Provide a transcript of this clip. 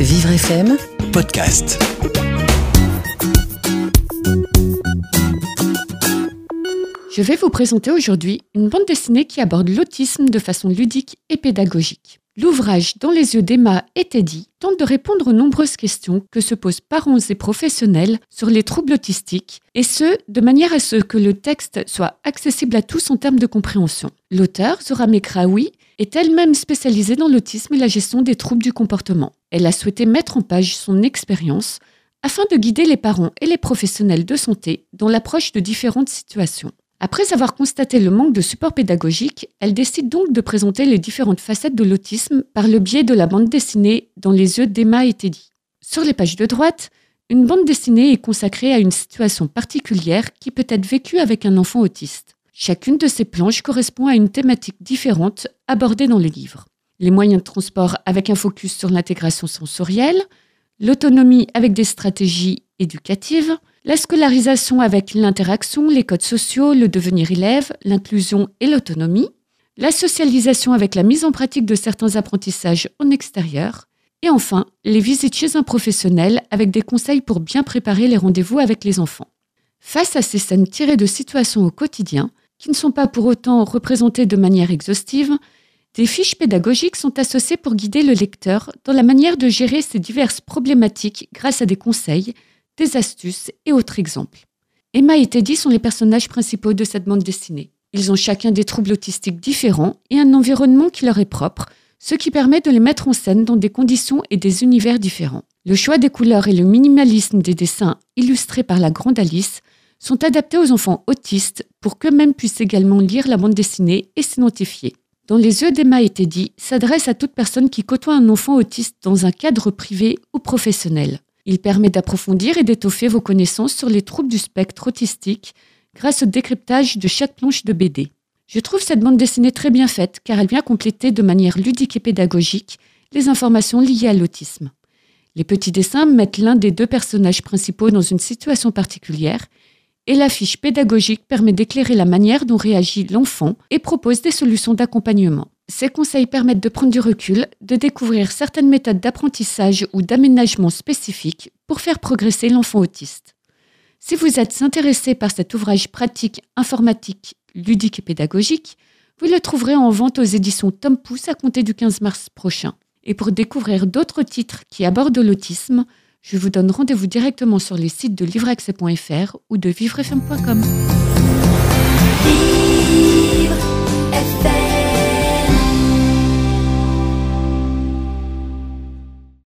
Vivre FM podcast. Je vais vous présenter aujourd'hui une bande dessinée qui aborde l'autisme de façon ludique et pédagogique. L'ouvrage Dans les yeux d'Emma et Teddy tente de répondre aux nombreuses questions que se posent parents et professionnels sur les troubles autistiques, et ce, de manière à ce que le texte soit accessible à tous en termes de compréhension. L'auteur, Zora Mekraoui, est elle-même spécialisée dans l'autisme et la gestion des troubles du comportement. Elle a souhaité mettre en page son expérience afin de guider les parents et les professionnels de santé dans l'approche de différentes situations. Après avoir constaté le manque de support pédagogique, elle décide donc de présenter les différentes facettes de l'autisme par le biais de la bande dessinée Dans les yeux d'Emma et Teddy. Sur les pages de droite, une bande dessinée est consacrée à une situation particulière qui peut être vécue avec un enfant autiste. Chacune de ces planches correspond à une thématique différente abordée dans le livre. Les moyens de transport avec un focus sur l'intégration sensorielle, l'autonomie avec des stratégies éducatives, la scolarisation avec l'interaction, les codes sociaux, le devenir élève, l'inclusion et l'autonomie, la socialisation avec la mise en pratique de certains apprentissages en extérieur, et enfin les visites chez un professionnel avec des conseils pour bien préparer les rendez-vous avec les enfants. Face à ces scènes tirées de situations au quotidien, qui ne sont pas pour autant représentées de manière exhaustive, des fiches pédagogiques sont associées pour guider le lecteur dans la manière de gérer ces diverses problématiques grâce à des conseils, des astuces et autres exemples. Emma et Teddy sont les personnages principaux de cette bande dessinée. Ils ont chacun des troubles autistiques différents et un environnement qui leur est propre, ce qui permet de les mettre en scène dans des conditions et des univers différents. Le choix des couleurs et le minimalisme des dessins illustrés par la grande Alice sont adaptés aux enfants autistes pour qu'eux-mêmes puissent également lire la bande dessinée et s'identifier. Dans les yeux d'Emma et Teddy s'adresse à toute personne qui côtoie un enfant autiste dans un cadre privé ou professionnel. Il permet d'approfondir et d'étoffer vos connaissances sur les troubles du spectre autistique grâce au décryptage de chaque planche de BD. Je trouve cette bande dessinée très bien faite car elle vient compléter de manière ludique et pédagogique les informations liées à l'autisme. Les petits dessins mettent l'un des deux personnages principaux dans une situation particulière et la fiche pédagogique permet d'éclairer la manière dont réagit l'enfant et propose des solutions d'accompagnement. Ces conseils permettent de prendre du recul, de découvrir certaines méthodes d'apprentissage ou d'aménagement spécifiques pour faire progresser l'enfant autiste. Si vous êtes intéressé par cet ouvrage pratique, informatique, ludique et pédagogique, vous le trouverez en vente aux éditions Tom Pouce à compter du 15 mars prochain. Et pour découvrir d'autres titres qui abordent l'autisme, je vous donne rendez-vous directement sur les sites de livreaccès.fr ou de vivrefm.com. Vivre